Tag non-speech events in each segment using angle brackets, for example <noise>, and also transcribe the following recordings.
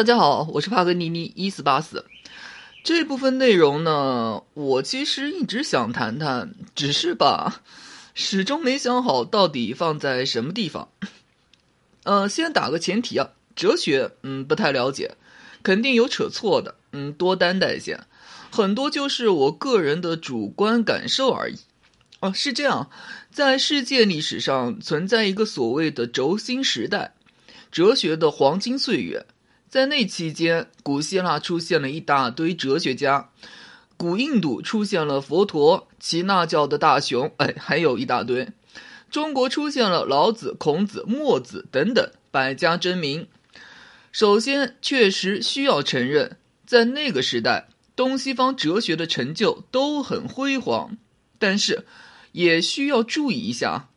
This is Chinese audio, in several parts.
大家好，我是帕格尼尼一四八四。这部分内容呢，我其实一直想谈谈，只是吧，始终没想好到底放在什么地方。呃，先打个前提啊，哲学，嗯，不太了解，肯定有扯错的，嗯，多担待些。很多就是我个人的主观感受而已。哦，是这样，在世界历史上存在一个所谓的轴心时代，哲学的黄金岁月。在那期间，古希腊出现了一大堆哲学家，古印度出现了佛陀、耆那教的大雄，哎，还有一大堆。中国出现了老子、孔子、墨子等等百家争鸣。首先，确实需要承认，在那个时代，东西方哲学的成就都很辉煌，但是也需要注意一下。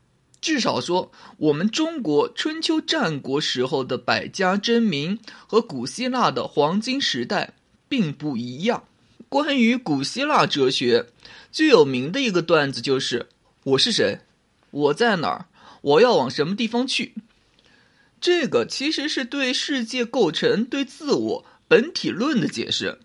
至少说，我们中国春秋战国时候的百家争鸣和古希腊的黄金时代并不一样。关于古希腊哲学，最有名的一个段子就是：“我是谁？我在哪儿？我要往什么地方去？”这个其实是对世界构成、对自我本体论的解释。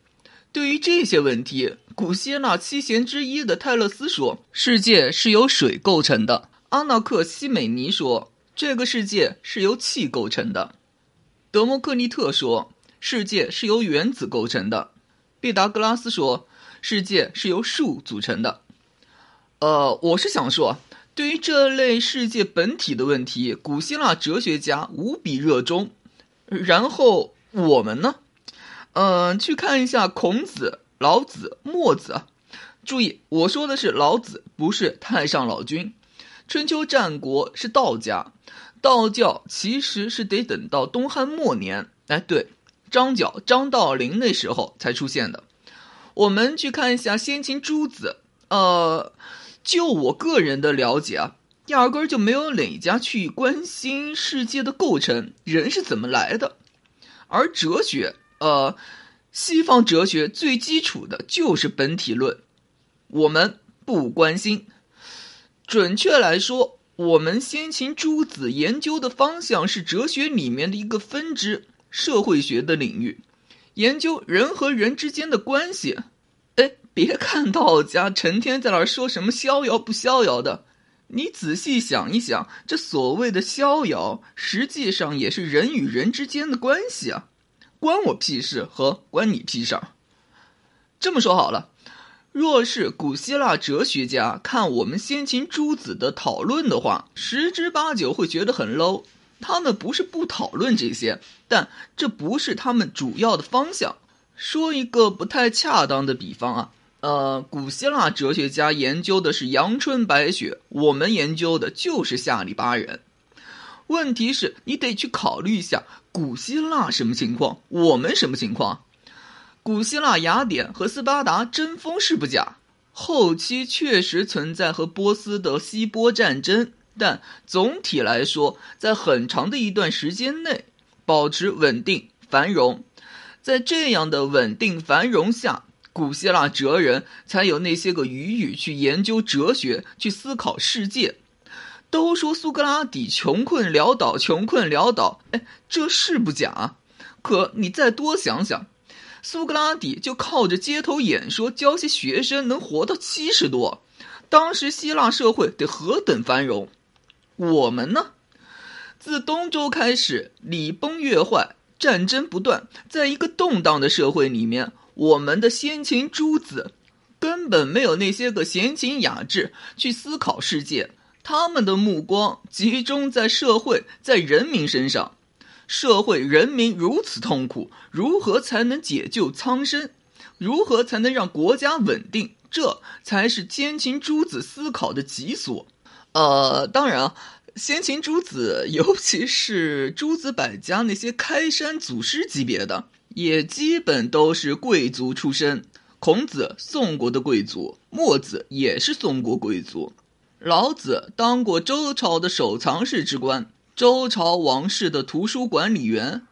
对于这些问题，古希腊七贤之一的泰勒斯说：“世界是由水构成的。”阿纳克西美尼说：“这个世界是由气构成的。”德谟克利特说：“世界是由原子构成的。”毕达哥拉斯说：“世界是由数组成的。”呃，我是想说，对于这类世界本体的问题，古希腊哲学家无比热衷。然后我们呢？嗯，去看一下孔子、老子、墨子。注意，我说的是老子，不是太上老君。春秋战国是道家，道教其实是得等到东汉末年，哎，对，张角、张道陵那时候才出现的。我们去看一下先秦诸子，呃，就我个人的了解啊，压根就没有哪家去关心世界的构成，人是怎么来的。而哲学，呃，西方哲学最基础的就是本体论，我们不关心。准确来说，我们先秦诸子研究的方向是哲学里面的一个分支——社会学的领域，研究人和人之间的关系。哎，别看道家成天在那儿说什么逍遥不逍遥的，你仔细想一想，这所谓的逍遥，实际上也是人与人之间的关系啊，关我屁事和关你屁事儿。这么说好了。若是古希腊哲学家看我们先秦诸子的讨论的话，十之八九会觉得很 low。他们不是不讨论这些，但这不是他们主要的方向。说一个不太恰当的比方啊，呃，古希腊哲学家研究的是阳春白雪，我们研究的就是下里巴人。问题是，你得去考虑一下古希腊什么情况，我们什么情况。古希腊雅典和斯巴达争锋是不假，后期确实存在和波斯的希波战争，但总体来说，在很长的一段时间内保持稳定繁荣。在这样的稳定繁荣下，古希腊哲人才有那些个余裕去研究哲学，去思考世界。都说苏格拉底穷困潦倒，穷困潦倒，哎，这是不假。可你再多想想。苏格拉底就靠着街头演说教些学生能活到七十多，当时希腊社会得何等繁荣？我们呢？自东周开始，礼崩乐坏，战争不断，在一个动荡的社会里面，我们的先秦诸子根本没有那些个闲情雅致去思考世界，他们的目光集中在社会、在人民身上。社会人民如此痛苦，如何才能解救苍生？如何才能让国家稳定？这才是先秦诸子思考的极所。呃，当然啊，先秦诸子，尤其是诸子百家那些开山祖师级别的，也基本都是贵族出身。孔子，宋国的贵族；墨子也是宋国贵族；老子当过周朝的守藏室之官。周朝王室的图书管理员，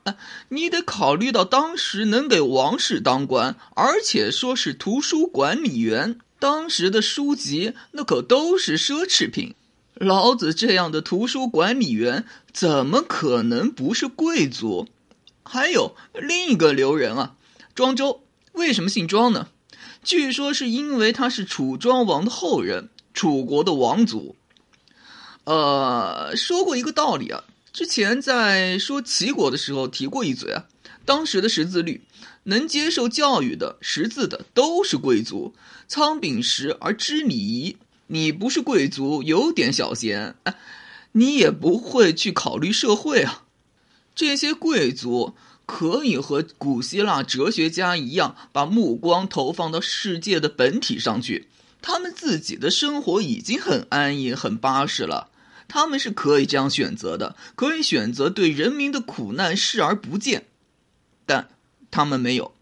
你得考虑到当时能给王室当官，而且说是图书管理员，当时的书籍那可都是奢侈品。老子这样的图书管理员，怎么可能不是贵族？还有另一个留人啊，庄周，为什么姓庄呢？据说是因为他是楚庄王的后人，楚国的王族。呃，说过一个道理啊，之前在说齐国的时候提过一嘴啊，当时的识字率，能接受教育的识字的都是贵族，仓廪实而知礼仪。你不是贵族，有点小闲，你也不会去考虑社会啊。这些贵族可以和古希腊哲学家一样，把目光投放到世界的本体上去。他们自己的生活已经很安逸、很巴适了。他们是可以这样选择的，可以选择对人民的苦难视而不见，但他们没有。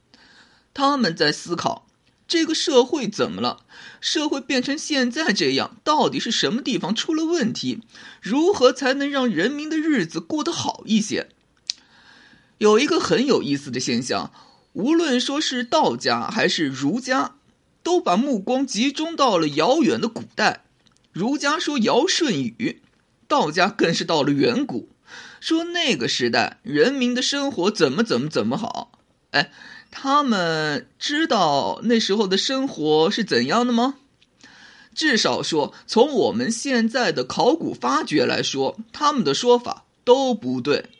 他们在思考这个社会怎么了？社会变成现在这样，到底是什么地方出了问题？如何才能让人民的日子过得好一些？有一个很有意思的现象，无论说是道家还是儒家，都把目光集中到了遥远的古代。儒家说尧舜禹。道家更是到了远古，说那个时代人民的生活怎么怎么怎么好。哎，他们知道那时候的生活是怎样的吗？至少说，从我们现在的考古发掘来说，他们的说法都不对。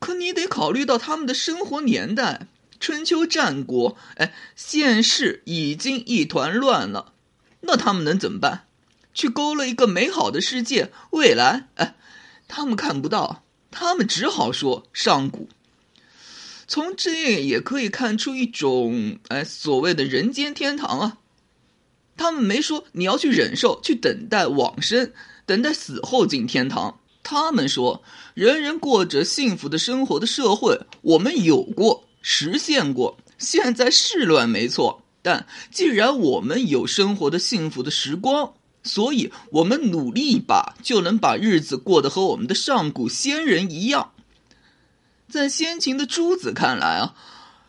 可你得考虑到他们的生活年代，春秋战国，哎，现世已经一团乱了，那他们能怎么办？去勾勒一个美好的世界未来，哎，他们看不到，他们只好说上古。从这也可以看出一种，哎，所谓的人间天堂啊。他们没说你要去忍受，去等待往生，等待死后进天堂。他们说，人人过着幸福的生活的社会，我们有过，实现过。现在是乱没错，但既然我们有生活的幸福的时光。所以，我们努力一把，就能把日子过得和我们的上古先人一样。在先秦的诸子看来啊，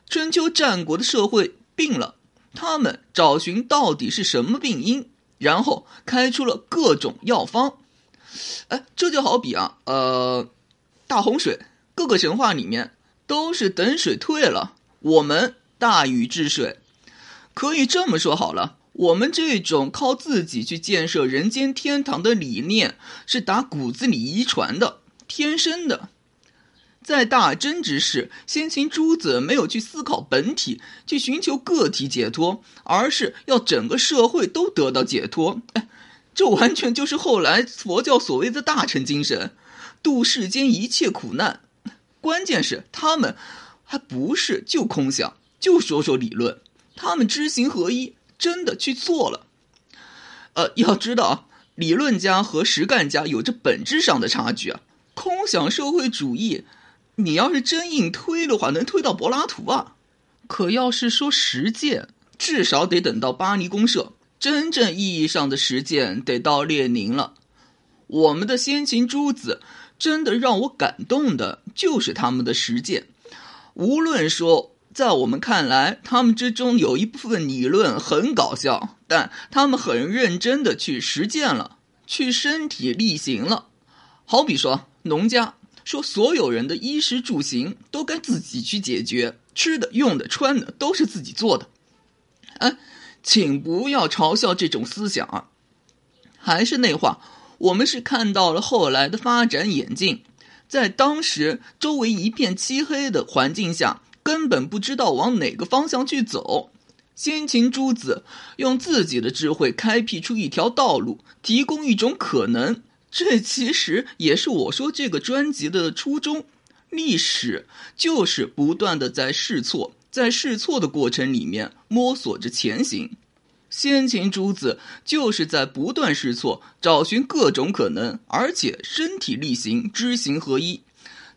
春秋战国的社会病了，他们找寻到底是什么病因，然后开出了各种药方。哎，这就好比啊，呃，大洪水，各个神话里面都是等水退了，我们大禹治水，可以这么说好了。我们这种靠自己去建设人间天堂的理念，是打骨子里遗传的、天生的。在大真之世，先秦诸子没有去思考本体，去寻求个体解脱，而是要整个社会都得到解脱。哎，这完全就是后来佛教所谓的大乘精神，度世间一切苦难。关键是他们还不是就空想，就说说理论，他们知行合一。真的去做了，呃，要知道啊，理论家和实干家有着本质上的差距啊。空想社会主义，你要是真硬推的话，能推到柏拉图啊。可要是说实践，至少得等到巴黎公社。真正意义上的实践，得到列宁了。我们的先秦诸子，真的让我感动的，就是他们的实践。无论说。在我们看来，他们之中有一部分理论很搞笑，但他们很认真的去实践了，去身体力行了。好比说，农家说所有人的衣食住行都该自己去解决，吃的、用的、穿的都是自己做的。哎，请不要嘲笑这种思想啊！还是那话，我们是看到了后来的发展演进，在当时周围一片漆黑的环境下。根本不知道往哪个方向去走，先秦诸子用自己的智慧开辟出一条道路，提供一种可能。这其实也是我说这个专辑的初衷。历史就是不断的在试错，在试错的过程里面摸索着前行。先秦诸子就是在不断试错，找寻各种可能，而且身体力行，知行合一。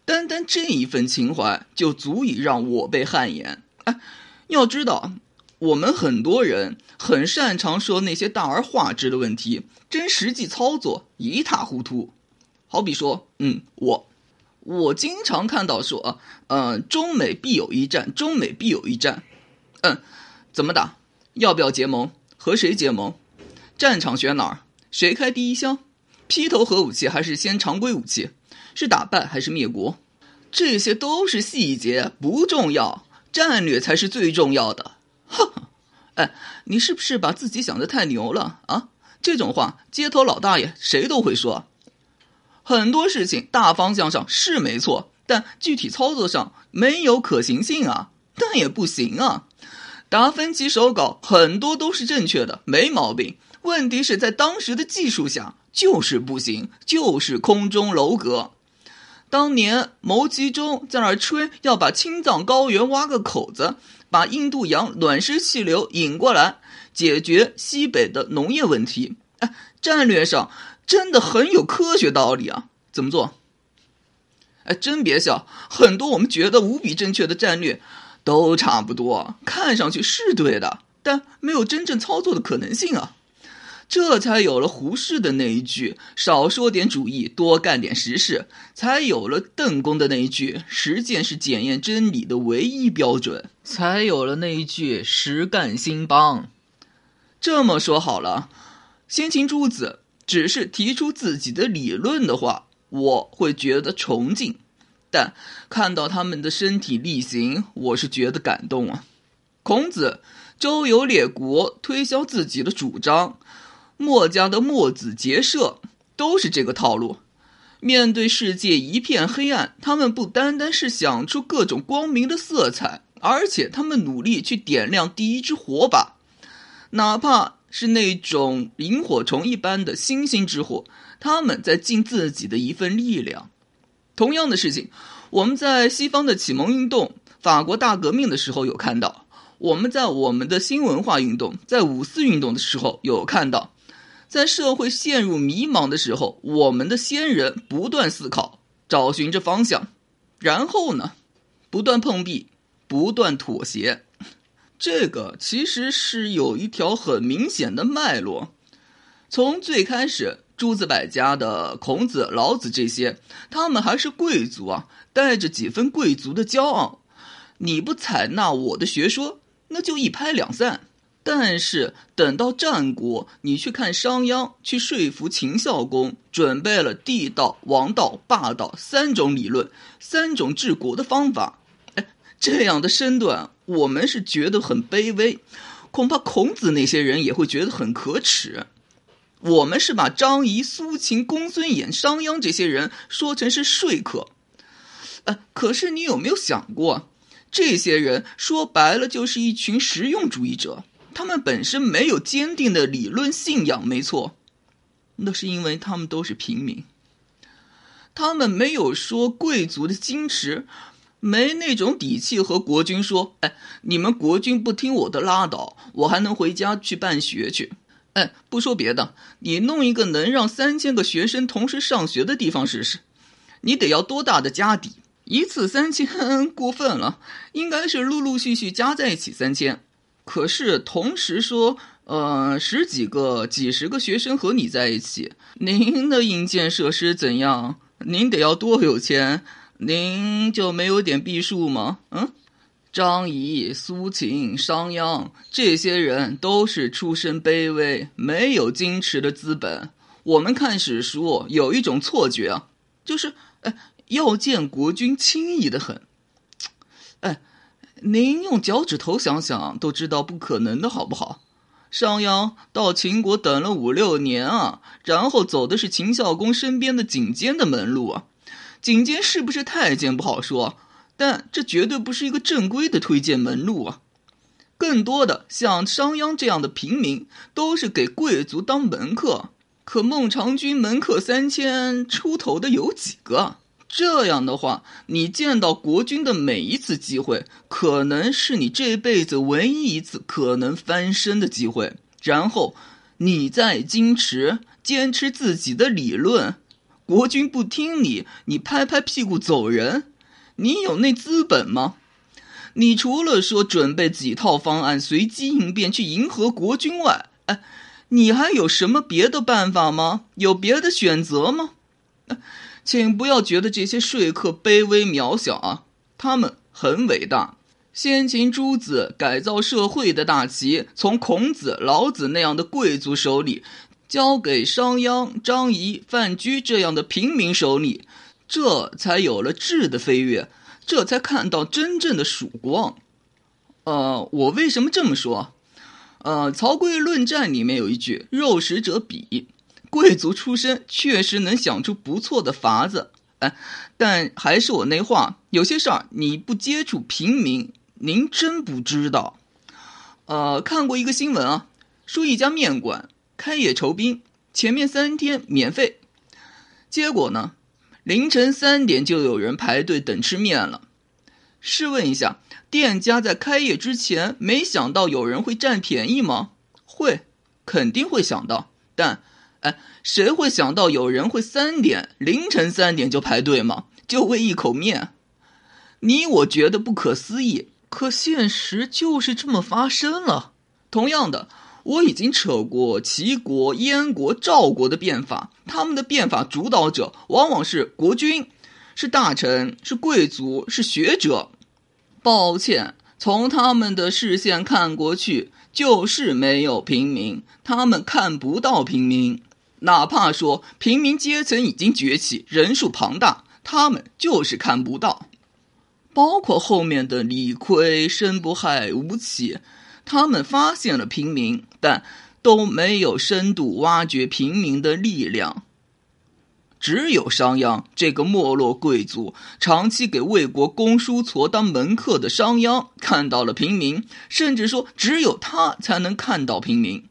单单这一份情怀就足以让我被汗颜。哎，要知道，我们很多人很擅长说那些大而化之的问题，真实际操作一塌糊涂。好比说，嗯，我，我经常看到说，嗯，中美必有一战，中美必有一战。嗯，怎么打？要不要结盟？和谁结盟？战场选哪儿？谁开第一枪？劈头核武器还是先常规武器？是打败还是灭国？这些都是细节，不重要，战略才是最重要的。哼，哎，你是不是把自己想的太牛了啊？这种话，街头老大爷谁都会说。很多事情大方向上是没错，但具体操作上没有可行性啊，那也不行啊。达芬奇手稿很多都是正确的，没毛病。问题是在当时的技术下就是不行，就是空中楼阁。当年牟其中在那儿吹要把青藏高原挖个口子，把印度洋暖湿气流引过来，解决西北的农业问题。哎，战略上真的很有科学道理啊！怎么做？哎，真别笑，很多我们觉得无比正确的战略，都差不多，看上去是对的，但没有真正操作的可能性啊。这才有了胡适的那一句“少说点主义，多干点实事”，才有了邓公的那一句“实践是检验真理的唯一标准”，才有了那一句“实干兴邦”。这么说好了，先秦诸子只是提出自己的理论的话，我会觉得崇敬；但看到他们的身体力行，我是觉得感动啊。孔子周游列国，推销自己的主张。墨家的墨子结社都是这个套路。面对世界一片黑暗，他们不单单是想出各种光明的色彩，而且他们努力去点亮第一支火把，哪怕是那种萤火虫一般的星星之火，他们在尽自己的一份力量。同样的事情，我们在西方的启蒙运动、法国大革命的时候有看到；我们在我们的新文化运动、在五四运动的时候有看到。在社会陷入迷茫的时候，我们的先人不断思考，找寻着方向，然后呢，不断碰壁，不断妥协。这个其实是有一条很明显的脉络。从最开始，诸子百家的孔子、老子这些，他们还是贵族啊，带着几分贵族的骄傲。你不采纳我的学说，那就一拍两散。但是等到战国，你去看商鞅去说服秦孝公，准备了帝道、王道、霸道三种理论，三种治国的方法。哎，这样的身段，我们是觉得很卑微，恐怕孔子那些人也会觉得很可耻。我们是把张仪、苏秦、公孙衍、商鞅这些人说成是说客。呃，可是你有没有想过，这些人说白了就是一群实用主义者。他们本身没有坚定的理论信仰，没错，那是因为他们都是平民。他们没有说贵族的矜持，没那种底气和国君说：“哎，你们国君不听我的拉倒，我还能回家去办学去。”哎，不说别的，你弄一个能让三千个学生同时上学的地方试试，你得要多大的家底？一次三千 <laughs> 过分了，应该是陆陆续续加在一起三千。可是同时说，呃，十几个、几十个学生和你在一起，您的硬件设施怎样？您得要多有钱？您就没有点避数吗？嗯，张仪、苏秦、商鞅这些人都是出身卑微，没有矜持的资本。我们看史书有一种错觉啊，就是，哎，要见国君轻易的很，您用脚趾头想想都知道不可能的好不好？商鞅到秦国等了五六年啊，然后走的是秦孝公身边的景监的门路啊。景监是不是太监不好说，但这绝对不是一个正规的推荐门路啊。更多的像商鞅这样的平民，都是给贵族当门客。可孟尝君门客三千出头的有几个？这样的话，你见到国君的每一次机会，可能是你这辈子唯一一次可能翻身的机会。然后，你再矜持，坚持自己的理论，国君不听你，你拍拍屁股走人，你有那资本吗？你除了说准备几套方案，随机应变去迎合国君外，哎，你还有什么别的办法吗？有别的选择吗？请不要觉得这些说客卑微渺小啊，他们很伟大。先秦诸子改造社会的大旗，从孔子、老子那样的贵族手里，交给商鞅、张仪、范雎这样的平民手里，这才有了质的飞跃，这才看到真正的曙光。呃，我为什么这么说？呃，《曹刿论战》里面有一句“肉食者鄙”，贵族出身确实能想出不错的法子。哎，但还是我那话，有些事儿你不接触平民，您真不知道。呃，看过一个新闻啊，说一家面馆开业酬宾，前面三天免费，结果呢，凌晨三点就有人排队等吃面了。试问一下，店家在开业之前没想到有人会占便宜吗？会，肯定会想到。但，哎，谁会想到有人会三点凌晨三点就排队吗？就为一口面？你我觉得不可思议，可现实就是这么发生了。同样的，我已经扯过齐国、燕国、赵国的变法，他们的变法主导者往往是国君，是大臣，是贵族，是学者。抱歉，从他们的视线看过去，就是没有平民，他们看不到平民。哪怕说平民阶层已经崛起，人数庞大，他们就是看不到。包括后面的李逵、申不害、吴起，他们发现了平民，但都没有深度挖掘平民的力量。只有商鞅这个没落贵族，长期给魏国公叔痤当门客的商鞅看到了平民，甚至说只有他才能看到平民。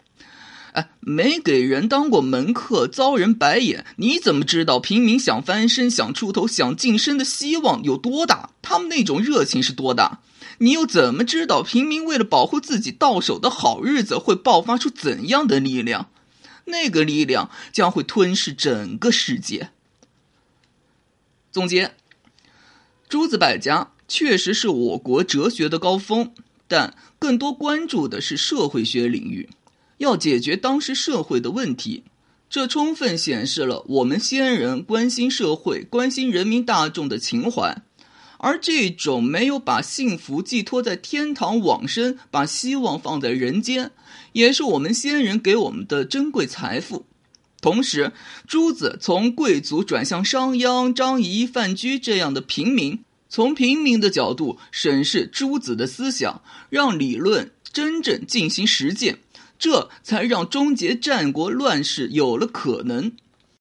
哎，没给人当过门客，遭人白眼，你怎么知道平民想翻身、想出头、想晋升的希望有多大？他们那种热情是多大？你又怎么知道平民为了保护自己到手的好日子会爆发出怎样的力量？那个力量将会吞噬整个世界。总结：诸子百家确实是我国哲学的高峰，但更多关注的是社会学领域，要解决当时社会的问题。这充分显示了我们先人关心社会、关心人民大众的情怀。而这种没有把幸福寄托在天堂往生，把希望放在人间，也是我们先人给我们的珍贵财富。同时，朱子从贵族转向商鞅、张仪、范雎这样的平民，从平民的角度审视朱子的思想，让理论真正进行实践，这才让终结战国乱世有了可能。